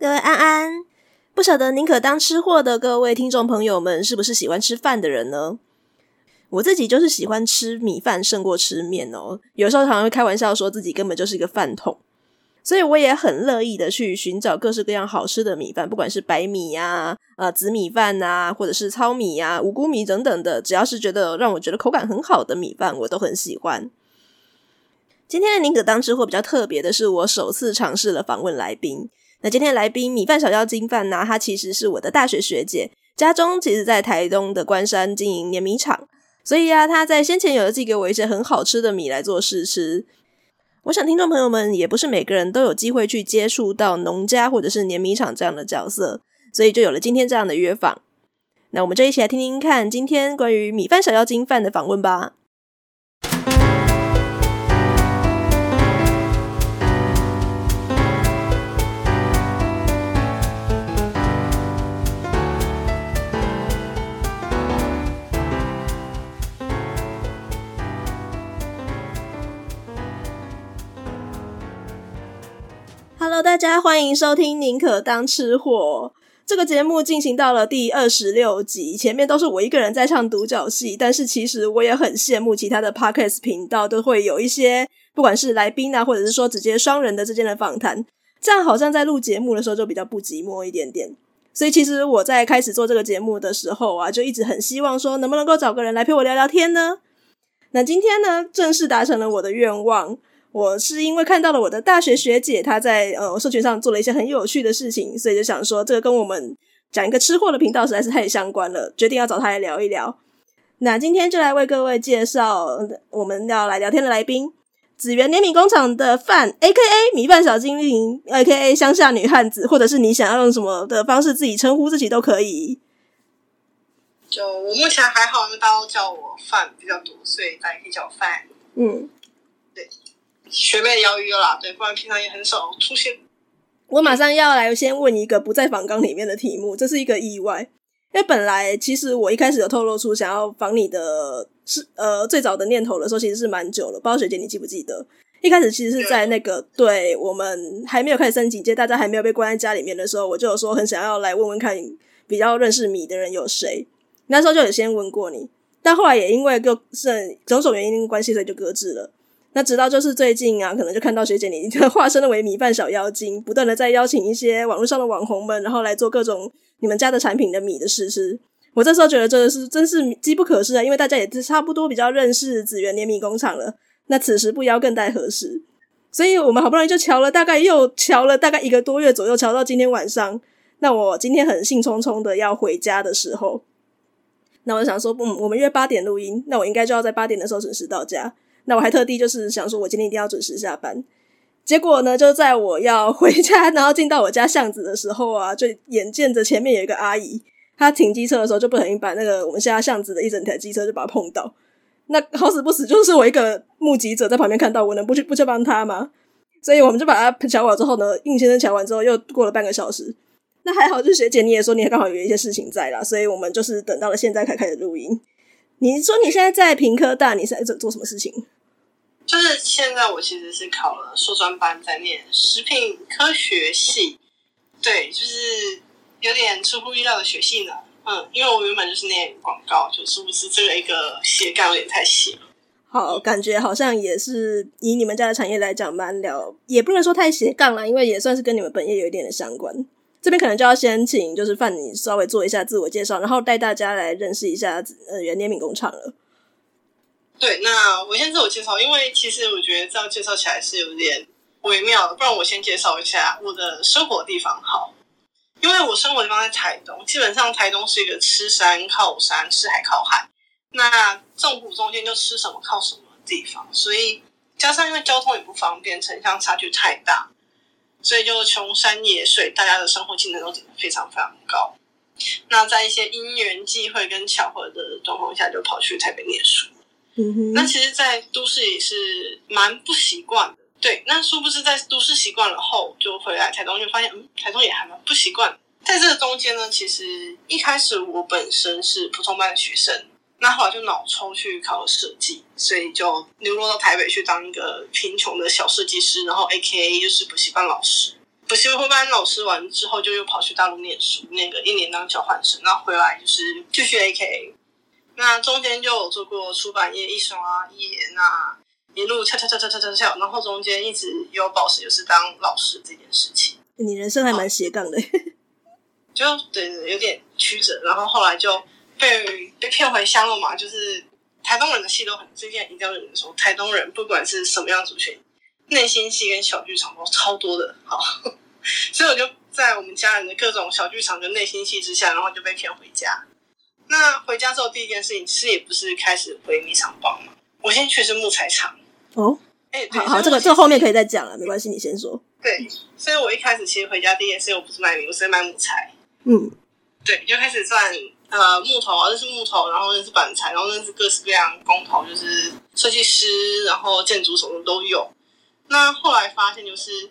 各位安安，不晓得宁可当吃货的各位听众朋友们，是不是喜欢吃饭的人呢？我自己就是喜欢吃米饭胜过吃面哦，有时候常常会开玩笑说自己根本就是一个饭桶，所以我也很乐意的去寻找各式各样好吃的米饭，不管是白米呀、呃紫米饭啊，或者是糙米呀、五谷米等等的，只要是觉得让我觉得口感很好的米饭，我都很喜欢。今天的宁可当吃货比较特别的是，我首次尝试了访问来宾。那今天的来宾米饭小妖精饭呢，她其实是我的大学学姐，家中其实在台东的关山经营碾米厂。所以啊，他在先前有寄给我一些很好吃的米来做试吃。我想听众朋友们也不是每个人都有机会去接触到农家或者是碾米厂这样的角色，所以就有了今天这样的约访。那我们就一起来听听看今天关于米饭小妖精饭的访问吧。大家欢迎收听《宁可当吃货》这个节目进行到了第二十六集，前面都是我一个人在唱独角戏，但是其实我也很羡慕其他的 Podcast 频道都会有一些不管是来宾啊，或者是说直接双人的之间的访谈，这样好像在录节目的时候就比较不寂寞一点点。所以其实我在开始做这个节目的时候啊，就一直很希望说能不能够找个人来陪我聊聊天呢？那今天呢，正式达成了我的愿望。我是因为看到了我的大学学姐，她在呃社群上做了一些很有趣的事情，所以就想说这个跟我们讲一个吃货的频道实在是太相关了，决定要找她来聊一聊。那今天就来为各位介绍我们要来聊天的来宾——紫源联米工厂的饭，A.K.A. 米饭小精灵，A.K.A. 乡下女汉子，或者是你想要用什么的方式自己称呼自己都可以。就我目前还好，因为大家都叫我饭比较多，所以大家可以叫我饭。嗯。学妹邀约啦，对，不然平常也很少出现。我马上要来先问一个不在访纲里面的题目，这是一个意外，因为本来其实我一开始有透露出想要访你的是呃最早的念头的时候，其实是蛮久了。不知道学姐你记不记得？一开始其实是在那个对，我们还没有开始升级，就大家还没有被关在家里面的时候，我就有说很想要来问问看比较认识米的人有谁。那时候就有先问过你，但后来也因为各是种种原因关系，所以就搁置了。那直到就是最近啊，可能就看到学姐你 化身了为米饭小妖精，不断的在邀请一些网络上的网红们，然后来做各种你们家的产品的米的试吃。我这时候觉得真的是真是机不可失啊，因为大家也是差不多比较认识紫源碾米工厂了。那此时不邀更待何时？所以我们好不容易就乔了，大概又乔了大概一个多月左右，乔到今天晚上。那我今天很兴冲冲的要回家的时候，那我想说，嗯，我们约八点录音，那我应该就要在八点的时候准时到家。那我还特地就是想说，我今天一定要准时下班。结果呢，就在我要回家，然后进到我家巷子的时候啊，就眼见着前面有一个阿姨，她停机车的时候就不小心把那个我们家巷子的一整台机车就把它碰到。那好死不死，就是我一个目击者在旁边看到，我能不去不去帮她吗？所以我们就把它乔好之后呢，应先生抢完之后，又过了半个小时。那还好，就是学姐你也说你也刚好有一些事情在啦，所以我们就是等到了现在才开始录音。你说你现在在屏科大，你是在做做什么事情？就是现在，我其实是考了硕专班，在念食品科学系。对，就是有点出乎意料的学系呢。嗯，因为我原本就是念广告，就是不是这个一个斜杠有点太斜。好，感觉好像也是以你们家的产业来讲蛮了，也不能说太斜杠啦，因为也算是跟你们本业有一点的相关。这边可能就要先请就是范你稍微做一下自我介绍，然后带大家来认识一下呃原碾米工厂了。对，那我先自我介绍，因为其实我觉得这样介绍起来是有点微妙的，不然我先介绍一下我的生活地方好。因为我生活地方在台东，基本上台东是一个吃山靠山、吃海靠海，那纵谷中间就吃什么靠什么地方，所以加上因为交通也不方便，城乡差距太大，所以就穷山野水，大家的生活技能都非常非常高。那在一些因缘际会跟巧合的状况下，就跑去台北念书。那其实，在都市也是蛮不习惯的。对，那殊不知在都市习惯了后，就回来台东，就发现，嗯，台东也还蛮不习惯。在这个中间呢，其实一开始我本身是普通班的学生，那后来就脑抽去考设计，所以就流落到台北去当一个贫穷的小设计师，然后 AKA 就是补习班老师。补习班老师完之后，就又跑去大陆念书，那个一年当交换生，然后回来就是继续 AKA。那中间就有做过出版业、艺术啊、艺研啊，一路跳跳跳跳跳跳跳，然后中间一直有保持就是当老师这件事情。你人生还蛮斜杠的，就对对，有点曲折，然后后来就被被骗回乡了嘛，就是台东人的戏都很，这件一定要有人说，台东人不管是什么样族群。内心戏跟小剧场都超多的，好，所以我就在我们家人的各种小剧场跟内心戏之下，然后就被骗回家。那回家之后第一件事情其实也不是开始回米厂帮嘛，我先去是木材厂。哦，哎、欸，好好，这个这个后面可以再讲了，没关系，你先说。对，所以我一开始其实回家第一件事我不是卖米，我是卖木材。嗯，对，就开始赚呃木头啊，认识木头，然后认识板材，然后认识各式各样工头，就是设计师，然后建筑什么都有。那后来发现就是，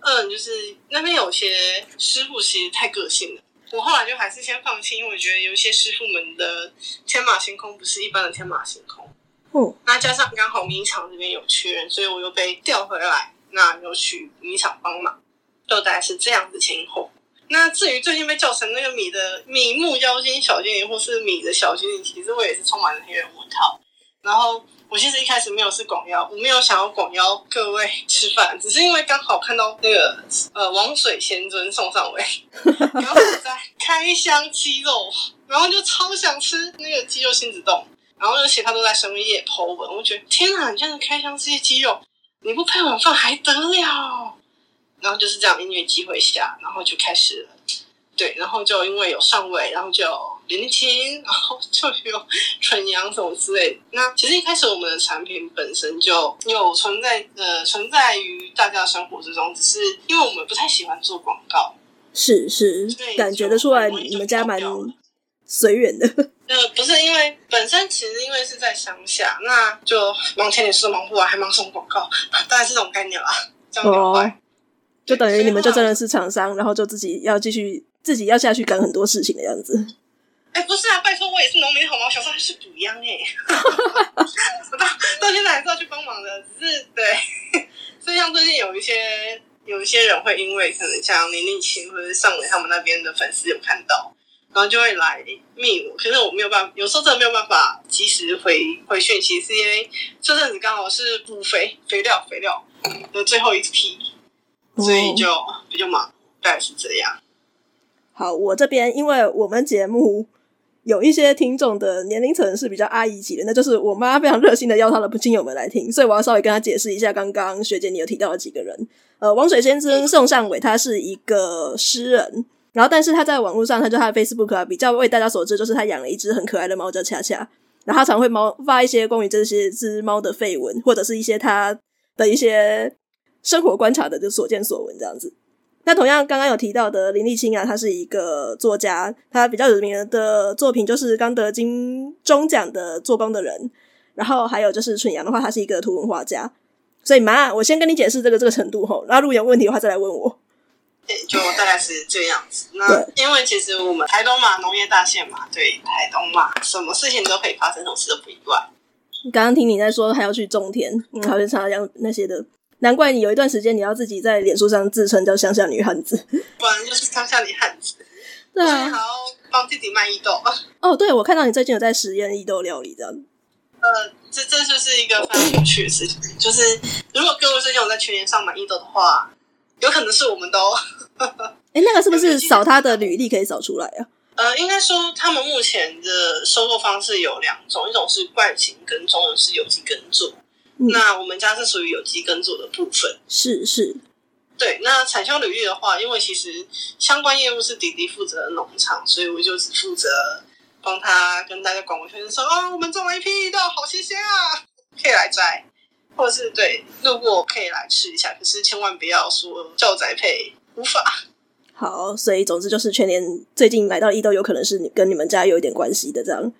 嗯，就是那边有些师傅其实太个性了。我后来就还是先放弃，因为我觉得有一些师傅们的天马行空不是一般的天马行空。哦，那加上刚好米厂这边有缺人，所以我又被调回来，那又去米厂帮忙，就大概是这样子情况。那至于最近被叫成那个米的米木妖精小精灵，或是米的小精灵，其实我也是充满了黑人问号。然后。我其实一开始没有是广邀，我没有想要广邀各位吃饭，只是因为刚好看到那个呃王水仙尊送上位，然后在开箱鸡肉，然后就超想吃那个鸡肉亲子冻，然后而且他都在深夜 po 文，我觉得天哪，你这样开箱这些鸡肉，你不配晚饭还得了？然后就是这样音乐机会下，然后就开始了，对，然后就因为有上位，然后就。林立青，然后就有纯阳什么之类的。那其实一开始我们的产品本身就有存在，呃，存在于大家的生活之中，只是因为我们不太喜欢做广告。是是，感觉得出来你们家蛮随缘的。呃，不是因为本身其实因为是在乡下，那就忙前点事忙不完，还忙什么广告？大概是这种概念啦。这样就坏。就等于你们就真的是厂商，然后就自己要继续自己要下去干很多事情的样子。哎，不是啊，拜托，我也是农民好吗？我小时候还是补秧哎，我 到到现在还是要去帮忙的，只是对。所以像最近有一些有一些人会因为可能像林立青或者是尚伟他们那边的粉丝有看到，然后就会来密我，可是我没有办法，有时候真的没有办法及时回回讯息，是因为这阵子刚好是补肥肥料肥料的最后一批，所以就比较忙，大概是这样。好，我这边因为我们节目。有一些听众的年龄层是比较阿姨级的，那就是我妈非常热心的邀她的亲友们来听，所以我要稍微跟她解释一下，刚刚学姐你有提到的几个人，呃，王水先生宋尚伟，他是一个诗人，然后但是他在网络上，他就他的 Facebook 啊，比较为大家所知，就是他养了一只很可爱的猫叫恰恰，然后他常会猫发一些关于这些只猫的绯闻，或者是一些他的一些生活观察的就所见所闻这样子。那同样，刚刚有提到的林立清啊，他是一个作家，他比较有名的作品就是刚得金钟奖的《做工的人》，然后还有就是蠢阳的话，他是一个图文画家。所以妈，我先跟你解释这个这个程度吼，然后如果有问题的话再来问我。对，就大概是这样子。那因为其实我们台东嘛，农业大县嘛，对，台东嘛，什么事情都可以发生，什么事都不意外。刚刚听你在说还要去种田，嗯，还有插秧那些的。难怪你有一段时间你要自己在脸书上自称叫乡下女汉子，不然就是乡下女汉子。对啊，还要帮自己卖异豆。哦，对，我看到你最近有在实验异豆料理，这样。呃，这这就是一个非常有趣的事情，就是如果各位最近有在全年上买异豆的话，有可能是我们都。哎，那个是不是扫他的履历可以扫出来啊？呃，应该说他们目前的收购方式有两种，一种是惯行耕种，一种是有机耕作。嗯、那我们家是属于有机耕作的部分，是是，对。那产销履历的话，因为其实相关业务是弟弟负责农场，所以我就只负责帮他跟大家广播宣传说：“哦，我们种了一批异豆，好新鲜啊，可以来摘，或者是对路过可以来吃一下。可是千万不要说叫宅配，无法。”好，所以总之就是全年最近买到异豆，有可能是你跟你们家有一点关系的这样。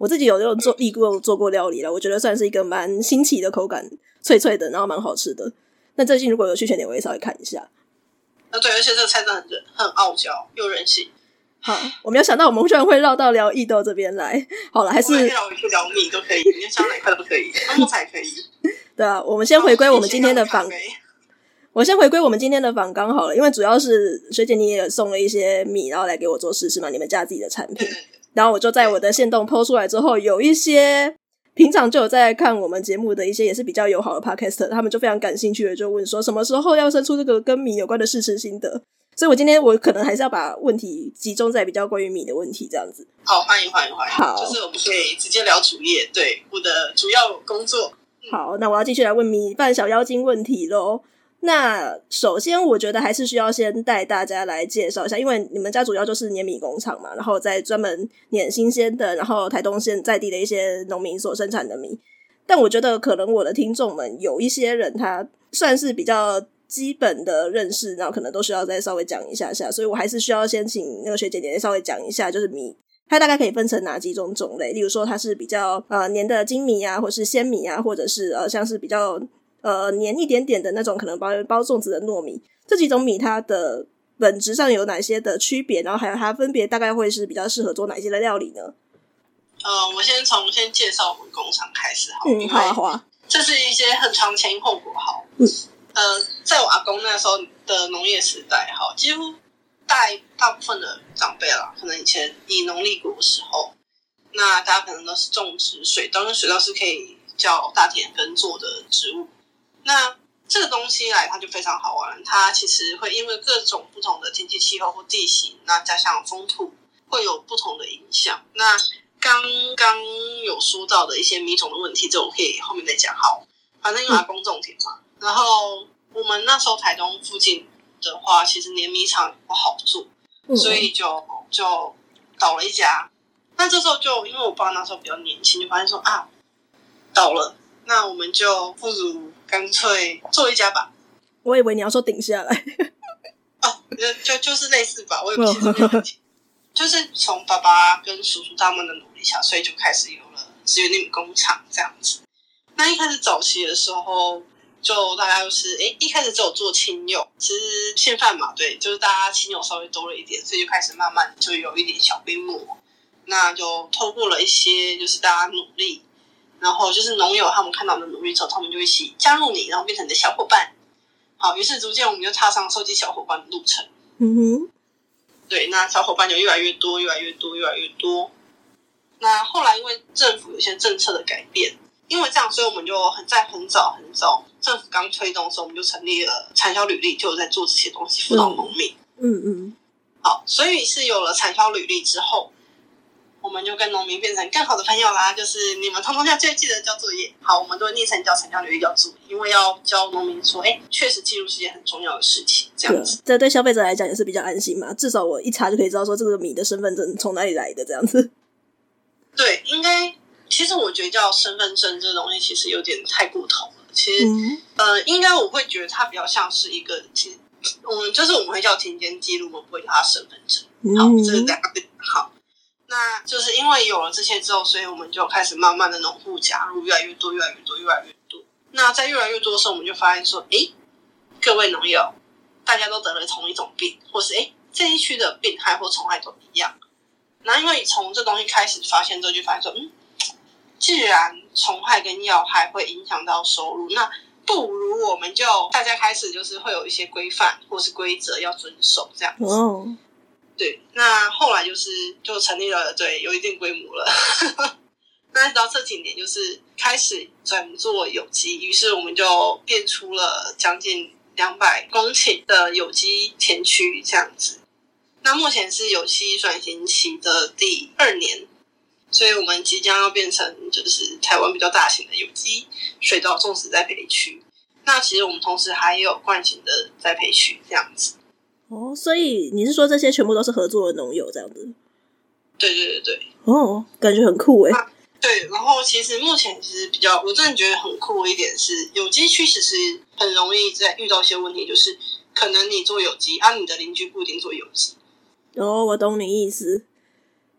我自己有用做义过做过料理了，我觉得算是一个蛮新奇的口感，脆脆的，然后蛮好吃的。那最近如果有去全点，我也稍微看一下。啊，对，而且这个菜真的很很傲娇又任性。好，我没有想到我们居然会绕到聊异豆这边来。好了，还是聊聊米都可以，你想哪块都可以，木材可以。对啊，我们先回归我们今天的访，我先回归我们今天的访纲好了，因为主要是学姐你也送了一些米，然后来给我做试试嘛，你们家自己的产品，然后我就在我的线动 po 出来之后，有一些平常就有在看我们节目的一些也是比较友好的 podcaster，他们就非常感兴趣的就问说，什么时候要生出这个跟米有关的试吃心得？所以我今天我可能还是要把问题集中在比较关于米的问题这样子。好，欢迎欢迎欢迎，好，就是我们可以直接聊主业，对，我的主要工作。好，那我要继续来问米饭小妖精问题喽。那首先，我觉得还是需要先带大家来介绍一下，因为你们家主要就是碾米工厂嘛，然后在专门碾新鲜的，然后台东县在地的一些农民所生产的米。但我觉得可能我的听众们有一些人，他算是比较基本的认识，然后可能都需要再稍微讲一下下，所以我还是需要先请那个学姐姐稍微讲一下，就是米它大概可以分成哪几种种类，例如说它是比较呃黏的精米啊，或是鲜米啊，或者是呃像是比较。呃，黏一点点的那种，可能包包粽子的糯米，这几种米它的本质上有哪些的区别？然后还有它分别大概会是比较适合做哪些的料理呢？呃，我先从先介绍我们工厂开始好，嗯，好啊，好啊，这是一些很长前因后果好，嗯，呃，在我阿公那时候的农业时代，哈，几乎大大部分的长辈啦，可能以前以农历国的时候，那大家可能都是种植水稻，跟水稻是可以叫大田耕作的植物。那这个东西来，它就非常好玩。它其实会因为各种不同的天气气候或地形，那加上风土，会有不同的影响。那刚刚有说到的一些米种的问题，这我可以后面再讲。好，反正因为阿公种田嘛，嗯、然后我们那时候台东附近的话，其实碾米厂不好做，嗯、所以就就倒了一家。那这时候就因为我爸那时候比较年轻，就发现说啊，倒了，那我们就不如。干脆做一家吧。我以为你要说顶下来。哦，就就就是类似吧。我也不记得没问题。就是从爸爸跟叔叔他们的努力下，所以就开始有了支援碾米工厂这样子。那一开始早期的时候，就大家就是哎，一开始只有做亲友，其实现饭嘛，对，就是大家亲友稍微多了一点，所以就开始慢慢就有一点小规模。那就透过了一些就是大家努力。然后就是农友他们看到你的努力之后，他们就一起加入你，然后变成你的小伙伴。好，于是逐渐我们就踏上收集小伙伴的路程。嗯哼，对，那小伙伴就越来越多，越来越多，越来越多。那后来因为政府有些政策的改变，因为这样，所以我们就很在很早很早，政府刚推动的时候，我们就成立了产销履历，就有在做这些东西辅导农民。嗯嗯。好，所以是有了产销履历之后。我们就跟农民变成更好的朋友啦，就是你们通通要记记得交作业。好，我们都会昵称叫产销履历交作业，因为要教农民说，哎，确实记录是件很重要的事情。这样子，这对消费者来讲也是比较安心嘛，至少我一查就可以知道说这个米的身份证从哪里来的这样子。对，应该其实我觉得叫身份证这东西其实有点太过头了。其实，嗯、呃，应该我会觉得它比较像是一个，其实我们就是我们会叫田间记录，我们不会叫它身份证。好，嗯、这是两个好。那就是因为有了这些之后，所以我们就开始慢慢的农户加入越来越多，越来越多，越来越多。那在越来越多的时候，我们就发现说，诶，各位农友，大家都得了同一种病，或是诶这一区的病害或虫害都一样。那因为从这东西开始发现之后，就发现说，嗯，既然虫害跟药害会影响到收入，那不如我们就大家开始就是会有一些规范或是规则要遵守这样子。哦。对，那后来就是就成立了，对，有一定规模了。那直到这几年，就是开始转做有机，于是我们就变出了将近两百公顷的有机田区这样子。那目前是有机转型期的第二年，所以我们即将要变成就是台湾比较大型的有机水稻种植栽培区。那其实我们同时还有惯性的栽培区这样子。哦，所以你是说这些全部都是合作的农友这样子？对对对对。哦，感觉很酷哎、啊。对，然后其实目前其实比较，我真的觉得很酷的一点是，有机区其实很容易在遇到一些问题，就是可能你做有机，啊，你的邻居不一定做有机。哦，我懂你意思。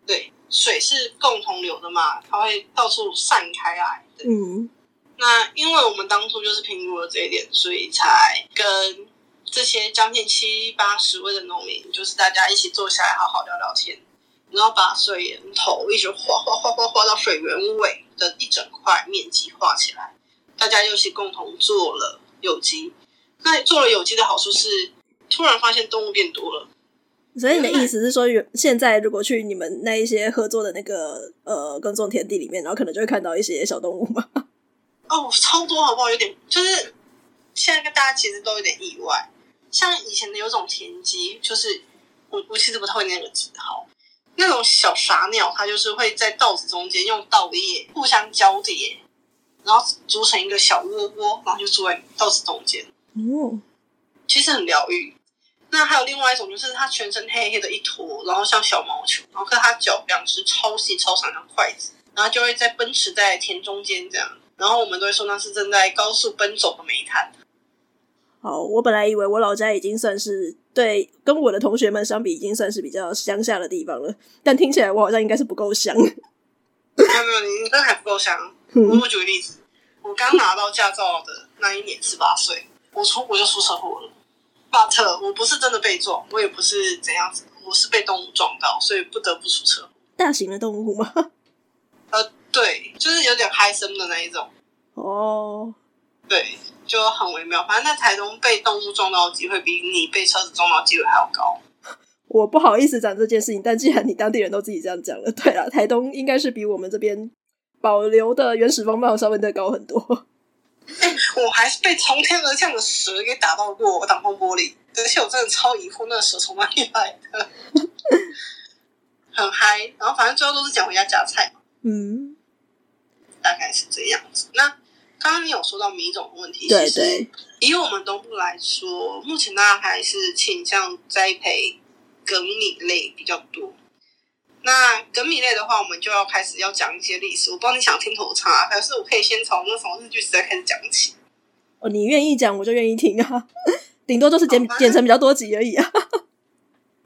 对，水是共同流的嘛，它会到处散开来。嗯。那因为我们当初就是评估了这一点，所以才跟。这些将近七八十位的农民，就是大家一起坐下来好好聊聊天，然后把水源头一直画画画画画到水源尾的一整块面积画起来，大家又一起共同做了有机。那做了有机的好处是，突然发现动物变多了。所以你的意思是说，现在如果去你们那一些合作的那个呃耕种田地里面，然后可能就会看到一些小动物吗？哦，超多好不好？有点就是现在跟大家其实都有点意外。像以前的有种田鸡，就是我我其实不太会那个字号，那种小傻鸟，它就是会在稻子中间用稻叶互相交叠，然后组成一个小窝窝，然后就住在稻子中间。哦，其实很疗愈。那还有另外一种，就是它全身黑黑的一坨，然后像小毛球，然后可是它脚两只超细超长的筷子，然后就会在奔驰在田中间这样，然后我们都会说那是正在高速奔走的煤炭。好，我本来以为我老家已经算是对跟我的同学们相比，已经算是比较乡下的地方了，但听起来我好像应该是不够乡。没有没有，你真的还不够乡。我我举个例子，我刚拿到驾照的那一年十八岁，我出我就出车祸了。But，我不是真的被撞，我也不是怎样子，我是被动物撞到，所以不得不出车。大型的动物吗？呃，对，就是有点嗨森的那一种。哦，对，就很微妙。反正在台东被动物撞到的机会比你被车子撞到的机会还要高。我不好意思讲这件事情，但既然你当地人都自己这样讲了，对了，台东应该是比我们这边保留的原始风貌稍微再高很多。哎、欸，我还是被从天而降的蛇给打到过我挡风玻璃，而且我真的超疑惑那个蛇从哪里来的，很嗨。然后反正最后都是讲回家夹菜嘛，嗯，大概是这样子。那刚刚你有说到米种的问题，对对，以我们东部来说，目前大家还是倾向栽培粳米类比较多。那粳米类的话，我们就要开始要讲一些历史。我不知道你想听头长，还是我可以先从那从日剧时代开始讲起。哦，你愿意讲，我就愿意听啊。顶多就是剪剪成比较多集而已啊。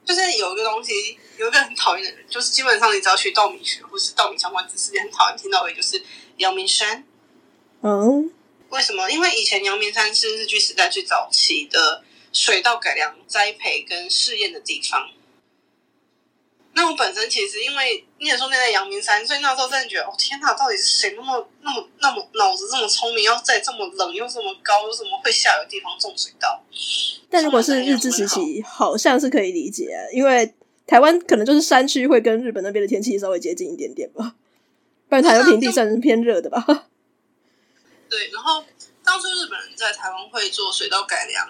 就是有一个东西，有一个很讨厌的人，就是基本上你只要学稻米学或是稻米相关知识，你很讨厌听到的，就是阳明山。嗯，为什么？因为以前阳明山是日据时代最早期的水稻改良、栽培跟试验的地方。那我本身其实因为念书念在阳明山，所以那时候真的觉得，哦天哪，到底是谁那么那么那么脑子这么聪明，要在这么冷又这么高又这么会下雨的地方种水稻？但如果是日治时期，好像是可以理解，因为台湾可能就是山区会跟日本那边的天气稍微接近一点点吧，不然台湾平地算是偏热的吧。对，然后当初日本人在台湾会做水稻改良。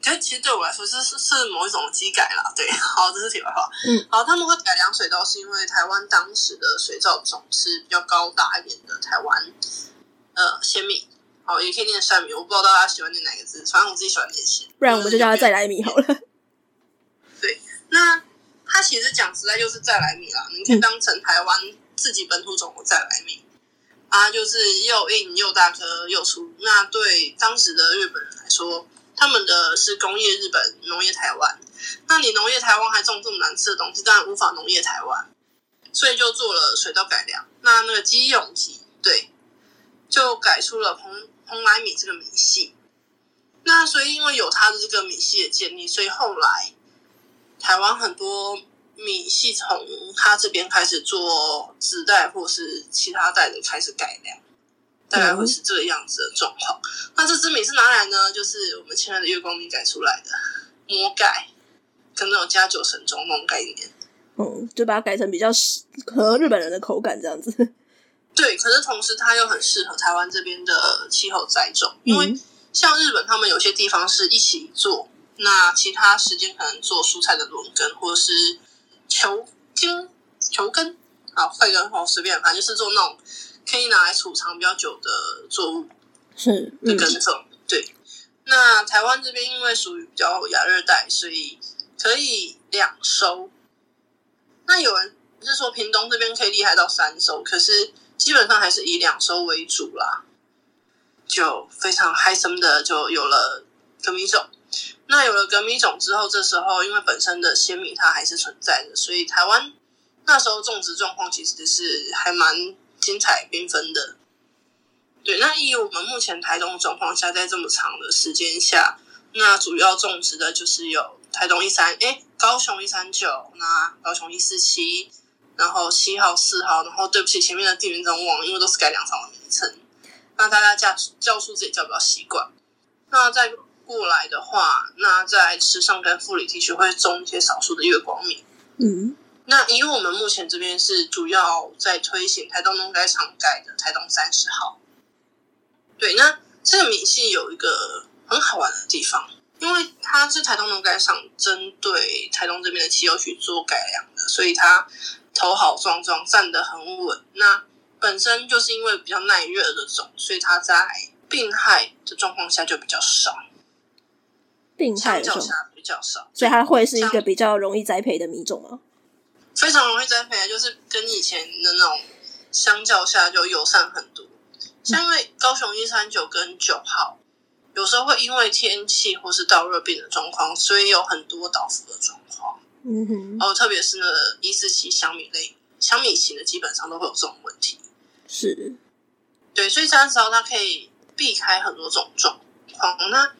其实，其实对我来说，这是是某一种机改啦。对，好，这是题外话。嗯，好，他们会改良水稻，是因为台湾当时的水稻种是比较高大一点的台湾呃鲜米，好，也可以念山米，我不知道大家喜欢念哪个字，反正我自己喜欢念秈。不然我们就叫它再来米好了。对，那它其实讲实在就是再来米啦，你可以当成台湾自己本土种的再来米，嗯、啊，就是又硬又大颗又粗。那对当时的日本人来说。他们的是工业日本，农业台湾。那你农业台湾还种这么难吃的东西，当然无法农业台湾，所以就做了水稻改良。那那个矶永吉，对，就改出了蓬蓬莱米这个米系。那所以因为有它的这个米系的建立，所以后来台湾很多米系从他这边开始做纸袋或是其他袋的开始改良。大概会是这个样子的状况。那这支米是哪来呢？就是我们亲爱的月光米改出来的，魔改，可能有加九神中那种概念。嗯，就把它改成比较适合日本人的口感这样子。对，可是同时它又很适合台湾这边的气候栽种，因为像日本他们有些地方是一起做，那其他时间可能做蔬菜的轮耕，或者是球茎、球根啊，快根好随便，反正就是做那种。可以拿来储藏比较久的作物是的耕种，对。那台湾这边因为属于比较亚热带，所以可以两收。那有人是说屏东这边可以厉害到三收，可是基本上还是以两收为主啦。就非常嗨森的就有了粳米种。那有了革米种之后，这时候因为本身的鲜米它还是存在的，所以台湾那时候种植状况其实是还蛮。精彩缤纷的，对。那以我们目前台东的状况下，在这么长的时间下，那主要种植的就是有台东一三，哎，高雄一三九，那高雄一四七，然后七号、四号，然后对不起前面的地名真忘，因为都是改良场的名称，那大家叫叫数字也叫比较习惯。那在过来的话，那在池上跟富里地区会种一些少数的月光米。嗯，那以我们目前这边是主要在推行台东农改场改的台东三十号。对，那这个米系有一个很好玩的地方，因为它是台东农改场针对台东这边的气候去做改良的，所以它头好壮壮，站得很稳。那本身就是因为比较耐热的种，所以它在病害的状况下就比较少。病害较下比较少，所以它会是一个比较容易栽培的米种吗？非常容易栽培，就是跟以前的那种相较下就友善很多。像因为高雄一三九跟九号，有时候会因为天气或是到热病的状况，所以有很多倒伏的状况。嗯哼，哦，特别是那一四七香米类香米型的，基本上都会有这种问题。是，对，所以三十号它可以避开很多种状况。那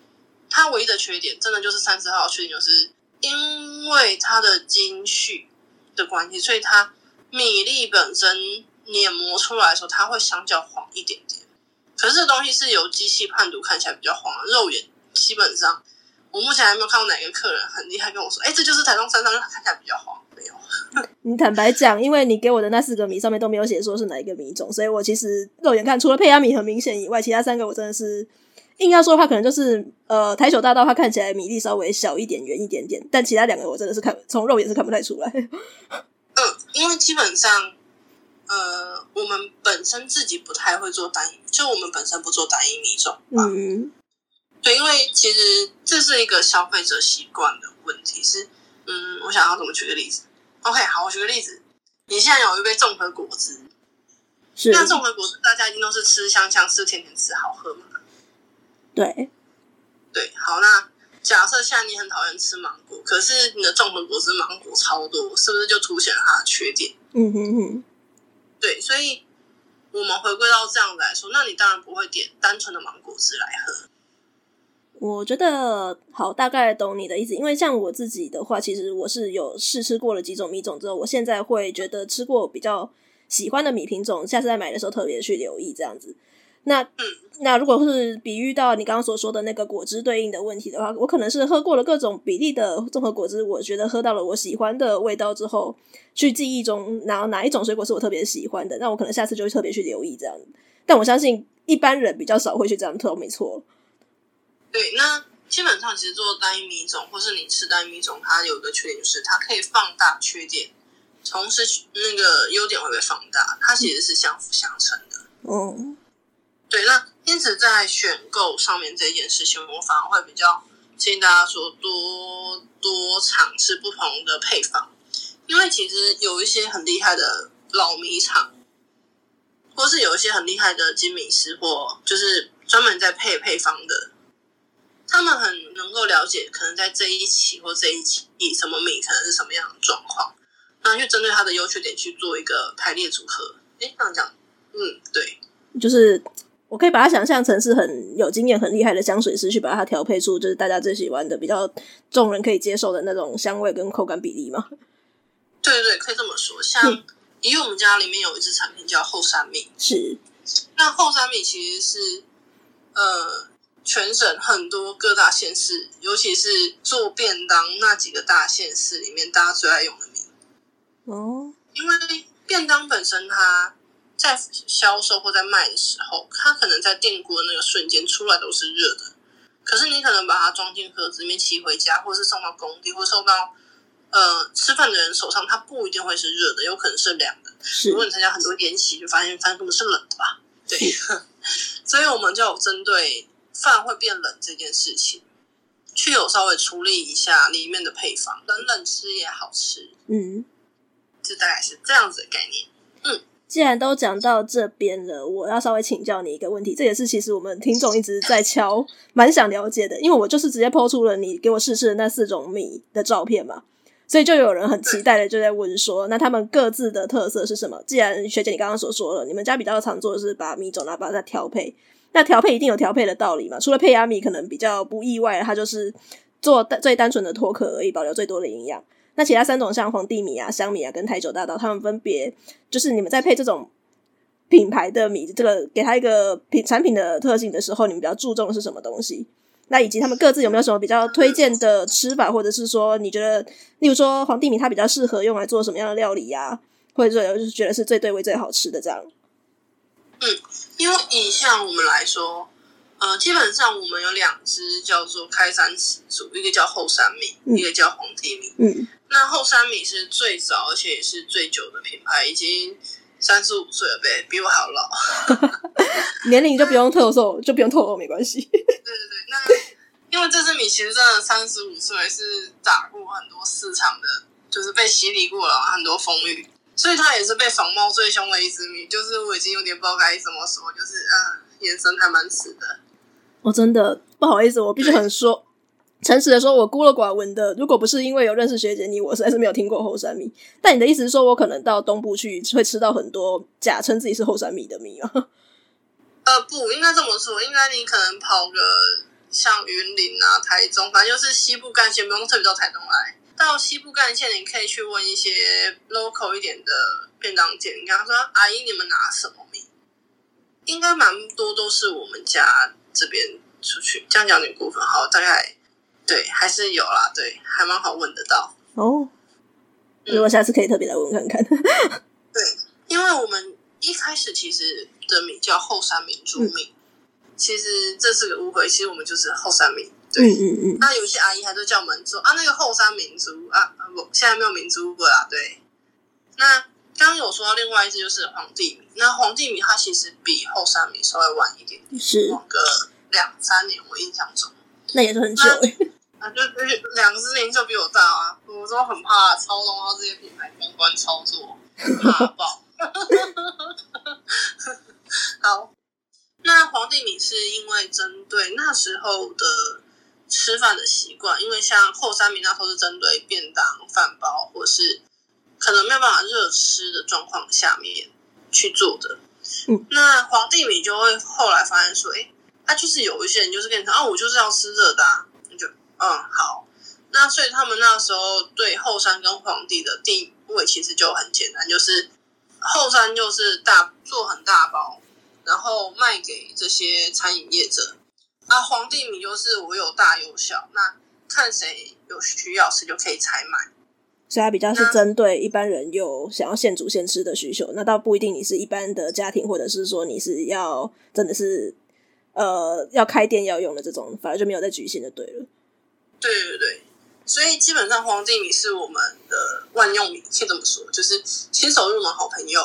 它唯一的缺点，真的就是三十号缺点，就是因为它的精序的关系，所以它米粒本身碾磨出来的时候，它会相较黄一点点。可是这东西是由机器判读，看起来比较黄，肉眼基本上我目前还没有看过哪个客人很厉害跟我说，哎，这就是台东三十号看起来比较黄。没有。你坦白讲，因为你给我的那四个米上面都没有写说是哪一个米种，所以我其实肉眼看，除了佩雅米很明显以外，其他三个我真的是。硬要说的话，可能就是呃台球大道，它看起来米粒稍微小一点、圆一点点，但其他两个我真的是看从肉眼是看不太出来。嗯，因为基本上，呃，我们本身自己不太会做单一，就我们本身不做单一米种。嗯，对，因为其实这是一个消费者习惯的问题。是，嗯，我想要怎么举个例子？OK，好，我举个例子。你现在有一杯综合果汁，是那综合果汁大家一定都是吃香香、吃甜甜、吃好喝嘛。对，对，好，那假设现在你很讨厌吃芒果，可是你的综合果汁芒果超多，是不是就凸显了它的缺点？嗯哼哼，对，所以我们回归到这样来说，那你当然不会点单纯的芒果汁来喝。我觉得好，大概懂你的意思，因为像我自己的话，其实我是有试吃过了几种米种之后，我现在会觉得吃过比较喜欢的米品种，下次再买的时候特别去留意这样子。那嗯，那如果是比喻到你刚刚所说的那个果汁对应的问题的话，我可能是喝过了各种比例的综合果汁，我觉得喝到了我喜欢的味道之后，去记忆中哪哪一种水果是我特别喜欢的，那我可能下次就会特别去留意这样。但我相信一般人比较少会去这样做，没错。对，那基本上其实做单一米种，或是你吃单一米种，它有一个缺点就是它可以放大缺点，同时那个优点会被放大，它其实是相辅相成的。嗯。对，那因此在选购上面这件事情，我反而会比较建议大家说多多尝试不同的配方，因为其实有一些很厉害的老米厂，或是有一些很厉害的精米师，或就是专门在配配方的，他们很能够了解可能在这一期或这一期什么米可能是什么样的状况，那就针对它的优缺点去做一个排列组合。诶，这样讲，嗯，对，就是。我可以把它想象成是很有经验、很厉害的香水师，去把它调配出就是大家最喜欢的、比较众人可以接受的那种香味跟口感比例嘛。对对对，可以这么说。像因为我们家里面有一支产品叫后山米，是那后山米其实是呃全省很多各大县市，尤其是做便当那几个大县市里面大家最爱用的米哦，因为便当本身它。在销售或在卖的时候，它可能在电锅的那个瞬间出来都是热的，可是你可能把它装进盒子里面骑回家，或是送到工地，或送到呃吃饭的人手上，它不一定会是热的，有可能是凉的。如果你参加很多宴席，就发现饭根本是冷的吧？对，所以我们就有针对饭会变冷这件事情，去有稍微处理一下里面的配方，冷冷吃也好吃。嗯，就大概是这样子的概念。嗯。既然都讲到这边了，我要稍微请教你一个问题，这也是其实我们听众一直在敲，蛮想了解的。因为我就是直接抛出了你给我试吃的那四种米的照片嘛，所以就有人很期待的就在问说，那他们各自的特色是什么？既然学姐你刚刚所说了，你们家比较常做的是把米种拿把它调配，那调配一定有调配的道理嘛？除了配芽米可能比较不意外，它就是做最单纯的脱壳而已，保留最多的营养。那其他三种像皇帝米啊、香米啊跟台九大道，他们分别就是你们在配这种品牌的米，这个给它一个品产品的特性的时候，你们比较注重的是什么东西？那以及他们各自有没有什么比较推荐的吃法，或者是说你觉得，例如说黄帝米它比较适合用来做什么样的料理呀、啊？或者就是觉得是最对味最好吃的这样。嗯，因为以像我们来说，呃，基本上我们有两支叫做开山始祖，一个叫后山米，嗯、一个叫黄帝米。嗯，那后山米是最早而且也是最久的品牌，已经三十五岁了呗，比我好老。年龄就不用透露，就不用透露，没关系。对对对，那因为这支米其实真的三十五岁是打过很多市场的，就是被洗礼过了很多风雨，所以它也是被仿冒最凶的一支米。就是我已经有点不知道该怎么说，就是嗯，眼神还蛮死的。我真的不好意思，我必须很说。诚实的说，我孤陋寡闻的。如果不是因为有认识学姐你，我实在是没有听过后山米。但你的意思是说，我可能到东部去会吃到很多假称自己是后山米的米啊？呃，不应该这么说，应该你可能跑个像云林啊、台中，反正就是西部干线，不用特别到台东来。到西部干线，你可以去问一些 local 一点的便当店，你跟他说：“阿姨，你们拿什么米？”应该蛮多都是我们家这边出去。这样讲有点过分，好，大概。对，还是有啦，对，还蛮好问得到哦。如果下次可以特别来问看看。嗯、对，因为我们一开始其实的名叫后山民族米，嗯、其实这是个误会，其实我们就是后山民。对，嗯嗯嗯。那有些阿姨还都叫我们说啊，那个后山民族啊，不，现在没有民族过啦。对。那刚刚有说到另外一只就是黄帝米，那黄帝米它其实比后山米稍微晚一点点，是晚个两三年，我印象中。那也是很久啊，就两只年就比我大啊，我都很怕操纵到这些品牌公关操作，怕爆。好，那黄帝米是因为针对那时候的吃饭的习惯，因为像后三米那时候是针对便当、饭包，或是可能没有办法热吃的状况下面去做的。嗯，那皇帝米就会后来发现说，哎，他就是有一些人就是跟你说啊，我就是要吃热的啊。嗯，好，那所以他们那时候对后山跟皇帝的定位其实就很简单，就是后山就是大做很大包，然后卖给这些餐饮业者，啊，皇帝米就是我有大有小，那看谁有需要谁就可以采买，所以它比较是针对一般人有想要现煮现吃的需求，那倒不一定你是一般的家庭，或者是说你是要真的是呃要开店要用的这种，反而就没有再局限就对了。对对对，所以基本上黄帝米是我们的万用米，可以这么说，就是新手入门好朋友。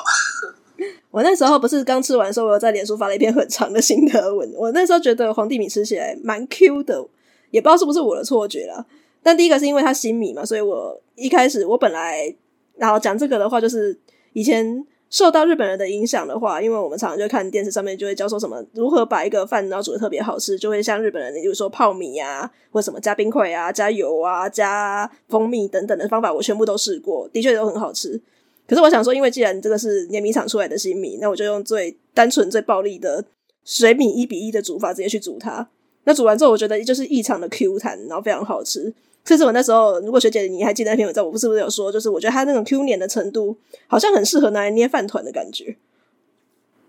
我那时候不是刚吃完的时候，我有在脸书发了一篇很长的心得文。我那时候觉得黄帝米吃起来蛮 Q 的，也不知道是不是我的错觉啦。但第一个是因为它新米嘛，所以我一开始我本来然后讲这个的话，就是以前。受到日本人的影响的话，因为我们常常就看电视上面就会教说什么如何把一个饭然后煮得特别好吃，就会像日本人，比如说泡米啊，或什么加冰块啊、加油啊、加蜂蜜等等的方法，我全部都试过，的确都很好吃。可是我想说，因为既然这个是碾米厂出来的新米，那我就用最单纯、最暴力的水米一比一的煮法直接去煮它。那煮完之后，我觉得就是异常的 Q 弹，然后非常好吃。这是我那时候，如果学姐你还记得那篇文章，我不是不是有说，就是我觉得它那种 Q 黏的程度，好像很适合拿来捏饭团的感觉。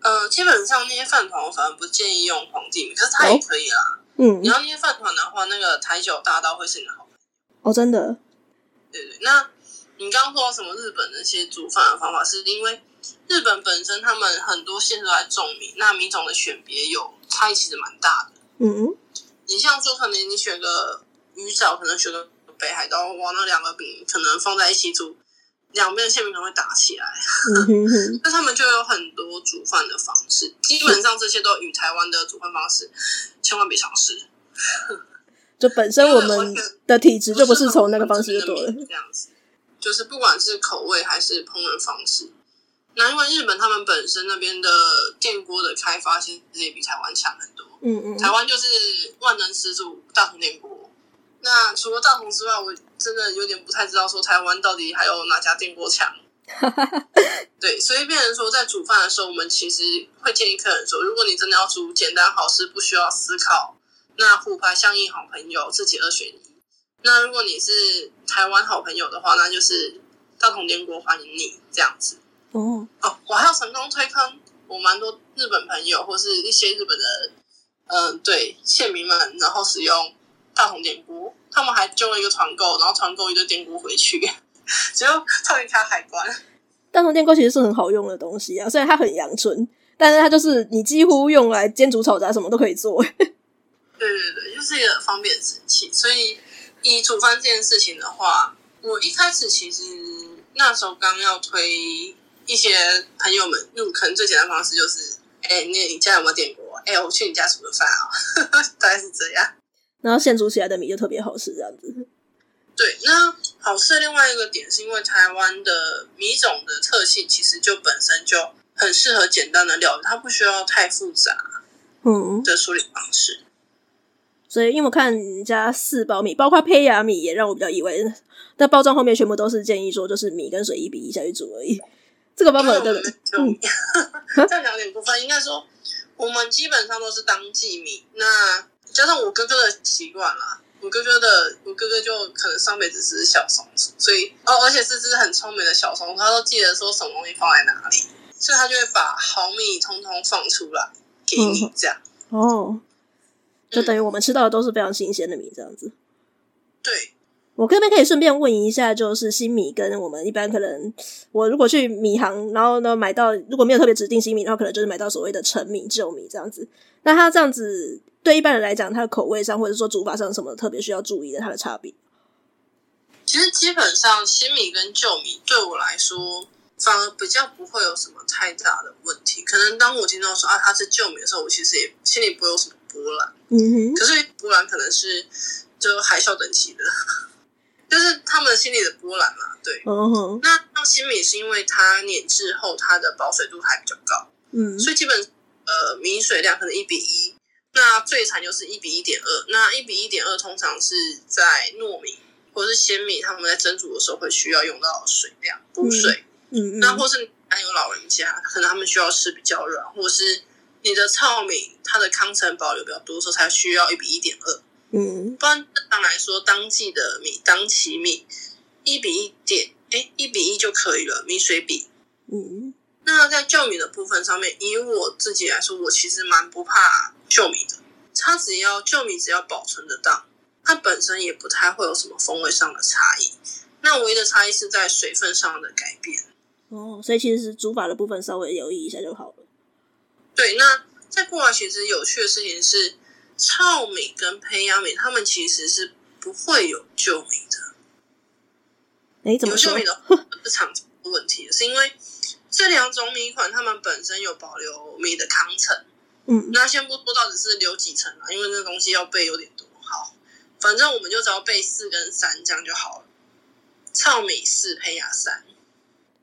呃，基本上捏饭团我反而不建议用黄帝米，可是它也可以啦。哦、嗯，你要捏饭团的话，那个台酒大刀会是你的好朋友。哦，真的。对对，那你刚刚说什么日本那些煮饭的方法，是因为日本本身他们很多县都在种米，那米种的选别有差异，其实蛮大的。嗯嗯，你像说可能你选个。鱼藻可能选个北海道，哇，那两个饼可能放在一起煮，两边的馅饼可能会打起来。那、嗯、他们就有很多煮饭的方式，基本上这些都与台湾的煮饭方式千万别尝试。就本身我们的体质就不是从那个方式就对了，这样子，就是不管是口味还是烹饪方式，那因为日本他们本身那边的电锅的开发其实也比台湾强很多。嗯嗯，台湾就是万能始祖大同电锅。那除了大同之外，我真的有点不太知道说台湾到底还有哪家电锅强。对，所以变成说在煮饭的时候，我们其实会建议客人说，如果你真的要煮简单好吃，不需要思考，那虎牌相应好朋友自己二选一。那如果你是台湾好朋友的话，那就是大同电锅欢迎你这样子。哦哦，我还要成功推坑我蛮多日本朋友或是一些日本的嗯、呃，对，县民们，然后使用大同电锅，他们还揪了一个团购，然后团购一堆电锅回去，只有特别卡海关。大同电锅其实是很好用的东西啊，虽然它很阳春，但是它就是你几乎用来煎煮炒炸什么都可以做。对对对，就是一个方便神器。所以以煮饭这件事情的话，我一开始其实那时候刚要推一些朋友们入坑，最简单的方式就是。哎，你你家有没有电锅？哎，我去你家煮个饭啊，大概是这样。然后现煮起来的米就特别好吃，这样子。对，那好吃的另外一个点是因为台湾的米种的特性，其实就本身就很适合简单的料理，它不需要太复杂嗯的处理方式。嗯、所以，因为我看人家四包米，包括胚芽米，也让我比较意外。但包装后面全部都是建议说，就是米跟水一比一下去煮而已。这个版本对不对？嗯，再 讲点部分，应该说我们基本上都是当季米。那加上我哥哥的习惯啦，我哥哥的我哥哥就可能上辈子是小松鼠，所以哦，而且是只很聪明的小松鼠，他都记得说什么东西放在哪里，所以他就会把好米通通放出来给你这样。嗯、哦，就等于我们吃到的都是非常新鲜的米，这样子。对。我这边可以顺便问一下，就是新米跟我们一般可能，我如果去米行，然后呢买到如果没有特别指定新米的话，可能就是买到所谓的陈米、旧米这样子。那它这样子对一般人来讲，它的口味上或者说煮法上什么特别需要注意的，它的差别？其实基本上新米跟旧米对我来说，反而比较不会有什么太大的问题。可能当我听到说啊它是旧米的时候，我其实也心里不会有什么波澜。嗯哼。可是波澜可能是就海啸等级的。就是他们心里的波澜嘛，对。Uh 那那新米是因为它碾制后它的保水度还比较高，嗯、uh，huh. 所以基本呃米水量可能一比一，那最惨就是一比一点二，那一比一点二通常是在糯米或者是鲜米，他们在蒸煮的时候会需要用到水量补水，嗯、uh. 那或是还有老人家，可能他们需要吃比较软，或是你的糙米它的糠层保留比较多的时候，才需要一比一点二。嗯，不然正常来说，当季的米当期米一比一点，哎，一比一就可以了，米水比。嗯，那在酵米的部分上面，以我自己来说，我其实蛮不怕旧米的。它只要旧米只要保存得当，它本身也不太会有什么风味上的差异。那唯一的差异是在水分上的改变。哦，所以其实是煮法的部分稍微留意一下就好了。对，那在过来，其实有趣的事情是。糙米跟胚芽米，它们其实是不会有旧米的。哎，怎么说？有旧米的是常见的问题，是因为这两种米款，它们本身有保留米的康层。嗯，那先不说到底是留几层啊，因为那东西要背有点多。好，反正我们就只要背四跟三这样就好了。糙米四，胚芽三。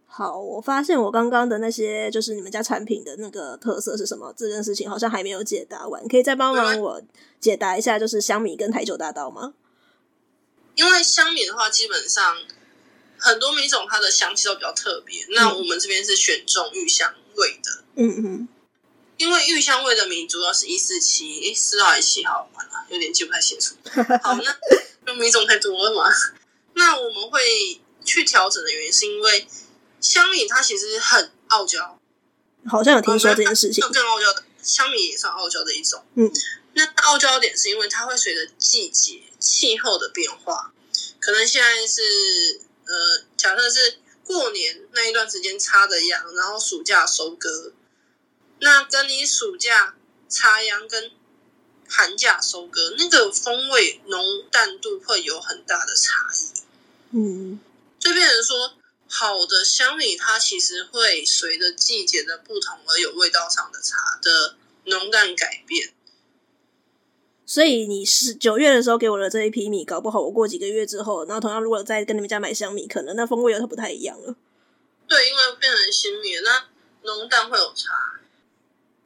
好，我发现我刚刚的那些就是你们家产品的那个特色是什么？这件事情好像还没有解答完，可以再帮忙我解答一下，就是香米跟台酒大道吗？因为香米的话，基本上很多米种它的香气都比较特别。那我们这边是选中玉香味的，嗯嗯，因为玉香味的米主要是一四七，诶，四号还是七号？完了，有点记不太清楚。好，那米种太多了嘛？那我们会去调整的原因是因为。香米它其实很傲娇，好像有听说这件事情。更傲娇的香米也算傲娇的一种。嗯，那傲娇点是因为它会随着季节、气候的变化，可能现在是呃，假设是过年那一段时间插的秧，然后暑假收割，那跟你暑假插秧跟寒假收割那个风味浓淡度会有很大的差异。嗯，就变成说。好的香米，它其实会随着季节的不同而有味道上的差的浓淡改变。所以你是九月的时候给我的这一批米，搞不好我过几个月之后，然后同样如果再跟你们家买香米，可能那风味又不太一样了。对，因为变成新米，那浓淡会有差，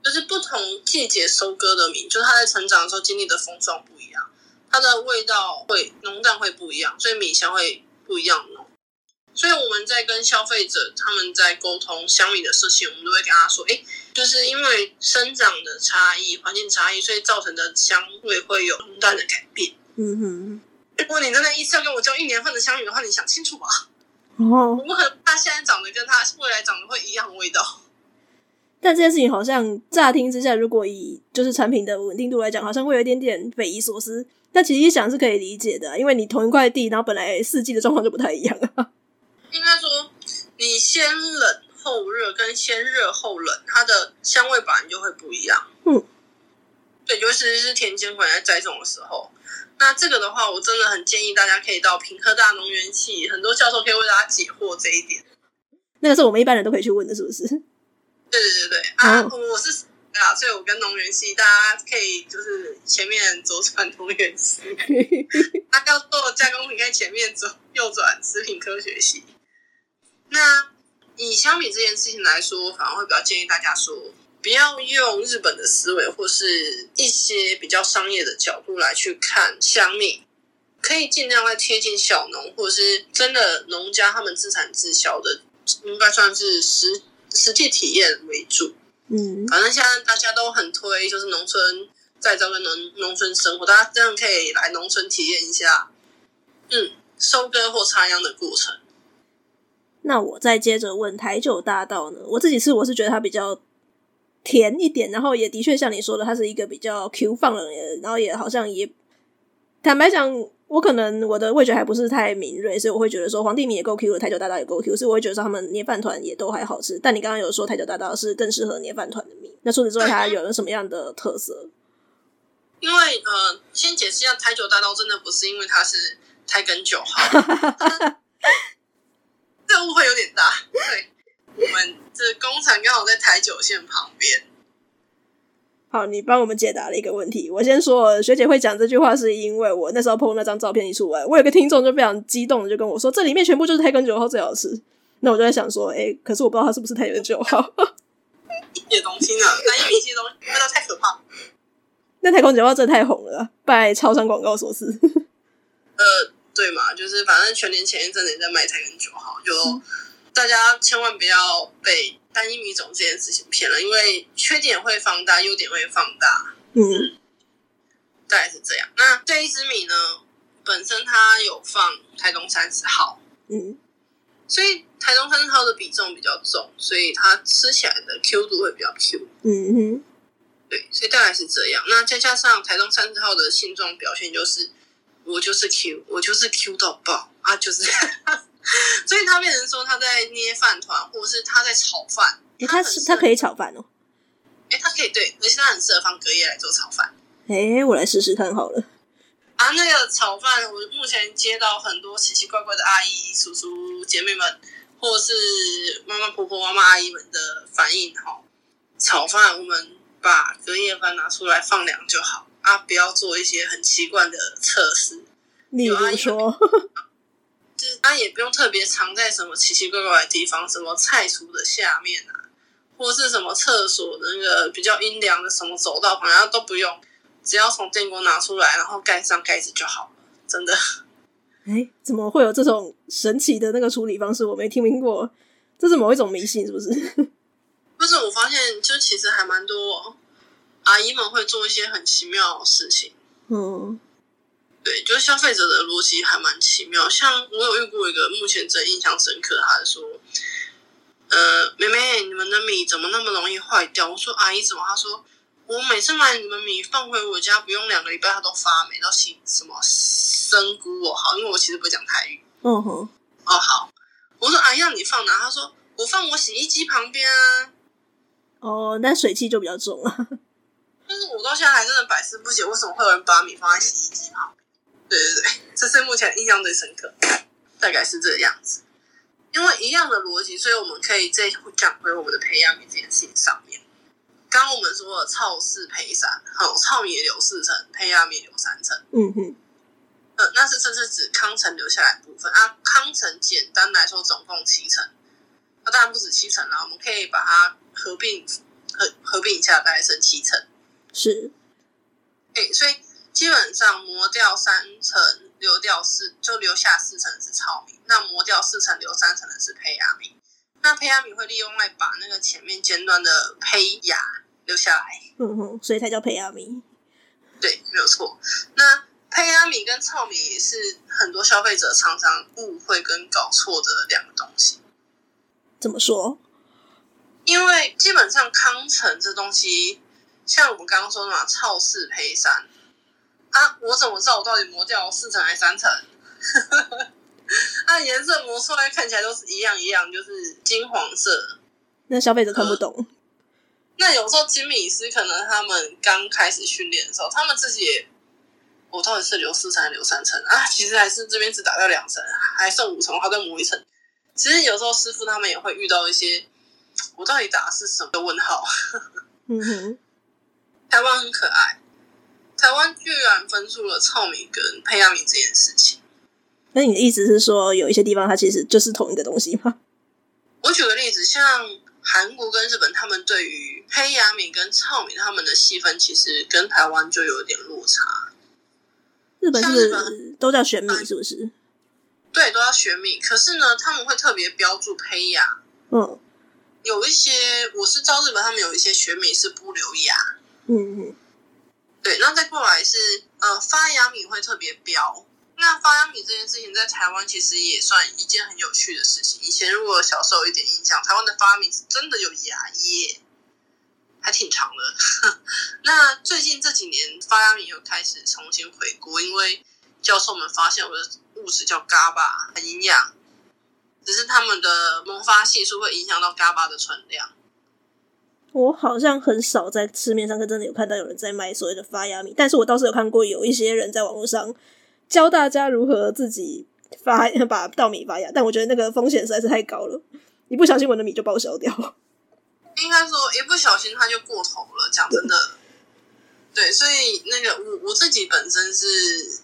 就是不同季节收割的米，就是它在成长的时候经历的风霜不一样，它的味道会浓淡会不一样，所以米香会不一样浓。所以我们在跟消费者他们在沟通香米的事情，我们都会跟他说：“哎，就是因为生长的差异、环境差异，所以造成的香味会有浓淡的改变。”嗯哼。如果你真的意思要跟我交一年份的香米的话，你想清楚吧。哦。我不可能他现在长得跟他未来长得会一样味道。但这件事情好像乍听之下，如果以就是产品的稳定度来讲，好像会有一点点匪夷所思。但其实一想是可以理解的，因为你同一块地，然后本来四季的状况就不太一样啊。应该说，你先冷后热跟先热后冷，它的香味本来就会不一样。嗯，对，尤其是田间回来栽种的时候。那这个的话，我真的很建议大家可以到屏科大农园系，很多教授可以为大家解惑这一点。那个是我们一般人都可以去问的，是不是？对对对对啊！我是啊，所以我跟农园系，大家可以就是前面左转农园系，他要做加工品，可以前面左右转食品科学系。那以香米这件事情来说，反而会比较建议大家说，不要用日本的思维或是一些比较商业的角度来去看香米，可以尽量来贴近小农或者是真的农家他们自产自销的，应该算是实。实际体验为主，嗯，反正现在大家都很推，就是农村再造跟农农村生活，大家真的可以来农村体验一下，嗯，收割或插秧的过程。那我再接着问台九大道呢？我自己吃，我是觉得它比较甜一点，然后也的确像你说的，它是一个比较 Q 放冷，然后也好像也坦白讲。我可能我的味觉还不是太敏锐，所以我会觉得说皇帝米也够 Q 了，台九大道也够 Q，所以我会觉得说他们捏饭团也都还好吃。但你刚刚有说台九大道是更适合捏饭团的米，那除此之外它有了什么样的特色？因为呃，先解释一下，台九大道真的不是因为它是台根九号，这误会有点大。对，我们这工厂刚好在台九线旁边。好，你帮我们解答了一个问题。我先说，学姐会讲这句话，是因为我那时候 PO 那张照片一出来，我有个听众就非常激动的就跟我说，这里面全部就是泰根九号最好吃。那我就在想说，哎、欸，可是我不知道它是不是泰根九号。一点东西呢？那一米七东西，味道太可怕。那台根九号真的太红了，拜超商广告所赐。呃，对嘛，就是反正全年前一阵子也在卖泰根九号，就、嗯、大家千万不要被。单一米种这件事情骗了，因为缺点会放大，优点会放大。嗯，大概是这样。那这一支米呢，本身它有放台东三十号，嗯，所以台东三十号的比重比较重，所以它吃起来的 Q 度会比较 Q。嗯哼，对，所以大概是这样。那再加上台东三十号的性状表现，就是我就是 Q，我就是 Q 到爆啊，就是。所以他变成说他在捏饭团，或者是他在炒饭。哎、欸，他是他可以炒饭哦。哎、欸，他可以对，而且他很适合放隔夜来做炒饭。哎、欸，我来试试看好了。啊，那个炒饭，我目前接到很多奇奇怪怪的阿姨、叔叔、姐妹们，或者是妈妈、婆婆、妈妈、阿姨们的反应。哈，炒饭我们把隔夜饭拿出来放凉就好啊，不要做一些很奇怪的测试。例如说。就是它也不用特别藏在什么奇奇怪怪的地方，什么菜橱的下面啊，或是什么厕所的那个比较阴凉的什么走道旁边都不用，只要从电锅拿出来，然后盖上盖子就好了。真的？哎，怎么会有这种神奇的那个处理方式？我没听闻过，这是某一种迷信，是不是？不是，我发现就其实还蛮多阿姨们会做一些很奇妙的事情。嗯。对，就是消费者的逻辑还蛮奇妙。像我有遇过一个，目前最印象深刻，他是说：“呃，妹妹，你们的米怎么那么容易坏掉？”我说：“阿姨，怎么？”他说：“我每次买你们米放回我家，不用两个礼拜，它都发霉，到新什么生菇哦。”好，因为我其实不会讲台语。嗯哼。哦，好。我说：“阿姨，让你放哪？”他说：“我放我洗衣机旁边啊。”哦，那水汽就比较重了。但是我到现在还真的百思不解，为什么会有人把米放在洗衣机旁边？对对对，这是目前印象最深刻，大概是这个样子。因为一样的逻辑，所以我们可以再讲回我们的胚芽米这件事情上面。刚刚我们说了，操四胚三，好，糙米留四层，胚芽米留三层。嗯哼，呃，那是这是指康城留下来的部分啊。康城简单来说，总共七层。那当然不止七层啦，我们可以把它合并合合并一下，大概剩七层。是，哎，所以。基本上磨掉三层，留掉四，就留下四层是糙米。那磨掉四层，留三层的是胚芽米。那胚芽米会利用来把那个前面尖端的胚芽留下来。嗯哼，所以才叫胚芽米。对，没有错。那胚芽米跟糙米也是很多消费者常常误会跟搞错的两个东西。怎么说？因为基本上康城这东西，像我们刚刚说的嘛，超四胚三啊，我怎么知道我到底磨掉四层还是三层？啊，颜色磨出来看起来都是一样一样，就是金黄色。那消费者看不懂。嗯那有时候精米师可能他们刚开始训练的时候，他们自己也，我到底是留四层还是留三层啊？其实还是这边只打掉两层，还剩五层，还再磨一层。其实有时候师傅他们也会遇到一些，我到底打的是什么的问号？嗯哼，台湾很可爱，台湾居然分出了糙米跟胚芽米这件事情。那你的意思是说，有一些地方它其实就是同一个东西吗？我举个例子，像。韩国跟日本，他们对于胚芽米跟糙米，他们的细分其实跟台湾就有点落差。日本是不是都叫玄米？是不是？对，都叫玄米。可是呢，他们会特别标注胚芽。嗯，有一些我是知道日本，他们有一些玄米是不留芽。嗯嗯。对，那再过来是呃发芽米会特别标。那发芽米这件事情在台湾其实也算一件很有趣的事情。以前如果小时候有一点印象，台湾的发芽米是真的有芽叶，还挺长的。那最近这几年发芽米又开始重新回锅，因为教授们发现我的物质叫嘎巴很营养，只是他们的萌发系数会影响到嘎巴的存量。我好像很少在市面上真的有看到有人在卖所谓的发芽米，但是我倒是有看过有一些人在网络上。教大家如何自己发 把稻米发芽，但我觉得那个风险实在是太高了，一不小心我的米就报销掉了。应该说一不小心它就过头了，讲真的。对，对，所以那个我我自己本身是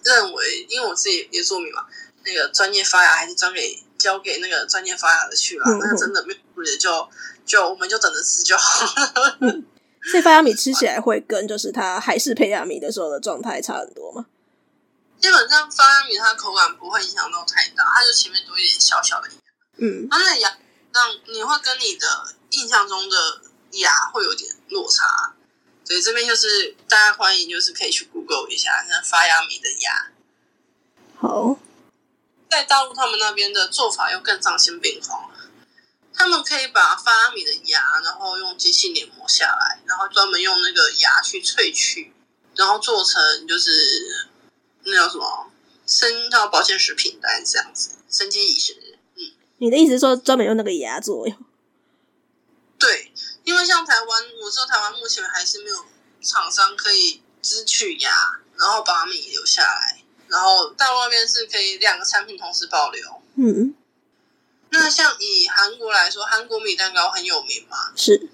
认为，因为我自己也做米嘛，那个专业发芽还是专给交给那个专业发芽的去了，嗯、那个真的没有也就就我们就等着吃就好了。嗯、所以发芽米吃起来会跟就是它还是胚芽米的时候的状态差很多吗？基本上发芽米它的口感不会影响到太大，它就前面多一点小小的芽。嗯，它那芽让你会跟你的印象中的芽会有点落差，所以这边就是大家欢迎，就是可以去 Google 一下那发芽米的芽。好，在大陆他们那边的做法又更丧心病狂了，他们可以把发芽米的牙，然后用机器碾磨下来，然后专门用那个牙去萃取，然后做成就是。那叫什么？生到保健食品，大概是这样子，生机饮食。嗯，你的意思是说专门用那个牙做？对，因为像台湾，我知道台湾目前还是没有厂商可以支取牙，然后把米留下来，然后大陆那边是可以两个产品同时保留。嗯，那像以韩国来说，韩国米蛋糕很有名嘛？是。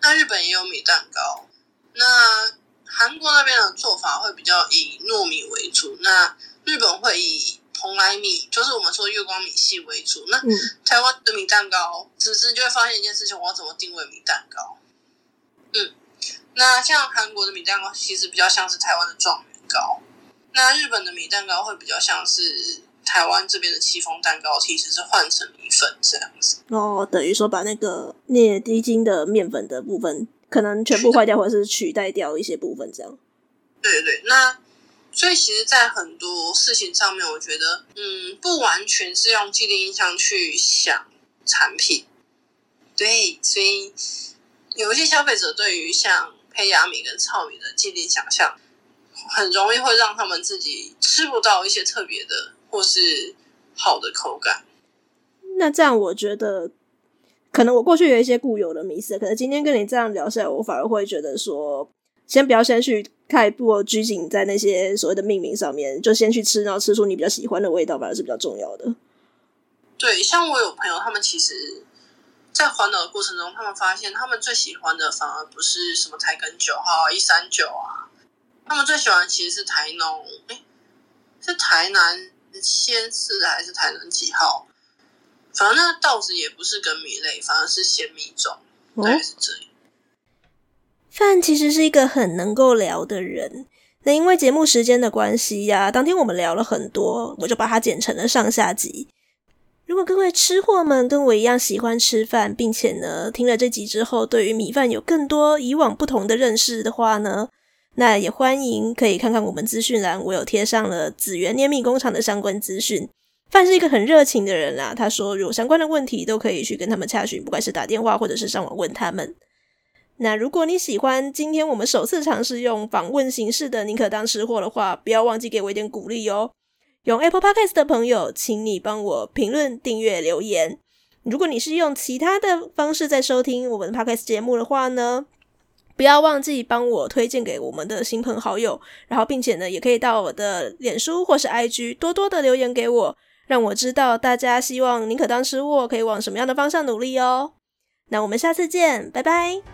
那日本也有米蛋糕，那。韩国那边的做法会比较以糯米为主，那日本会以蓬莱米，就是我们说月光米系为主。那台湾的米蛋糕，只是就会发现一件事情：我要怎么定位米蛋糕？嗯，那像韩国的米蛋糕其实比较像是台湾的状元糕，那日本的米蛋糕会比较像是台湾这边的戚风蛋糕，其实是换成米粉这样子。哦，等于说把那个镍低筋的面粉的部分。可能全部坏掉，或者是取代掉一些部分，这样。对对对，那所以其实，在很多事情上面，我觉得，嗯，不完全是用既定印象去想产品。对，所以有一些消费者对于像胚芽米跟糙米的既定想象，很容易会让他们自己吃不到一些特别的或是好的口感。那这样，我觉得。可能我过去有一些固有的迷思，可能今天跟你这样聊下来，我反而会觉得说，先不要先去太过拘谨在那些所谓的命名上面，就先去吃，然后吃出你比较喜欢的味道，反而是比较重要的。对，像我有朋友，他们其实，在环岛的过程中，他们发现他们最喜欢的反而不是什么台根九号、一三九啊，他们最喜欢其实是台农，是台南鲜四还是台南几号？反正那个稻子也不是跟米类，反而是鲜米种，大概是这样。范其实是一个很能够聊的人，那因为节目时间的关系呀、啊，当天我们聊了很多，我就把它剪成了上下集。如果各位吃货们跟我一样喜欢吃饭，并且呢听了这集之后，对于米饭有更多以往不同的认识的话呢，那也欢迎可以看看我们资讯栏，我有贴上了紫源捏米工厂的相关资讯。范是一个很热情的人啦，他说有相关的问题都可以去跟他们洽询，不管是打电话或者是上网问他们。那如果你喜欢今天我们首次尝试用访问形式的宁可当吃货的话，不要忘记给我一点鼓励哦。用 Apple Podcast 的朋友，请你帮我评论、订阅、留言。如果你是用其他的方式在收听我们 Podcast 节目的话呢，不要忘记帮我推荐给我们的亲朋好友，然后并且呢，也可以到我的脸书或是 IG 多多的留言给我，让我知道大家希望宁可当吃货可以往什么样的方向努力哦。那我们下次见，拜拜。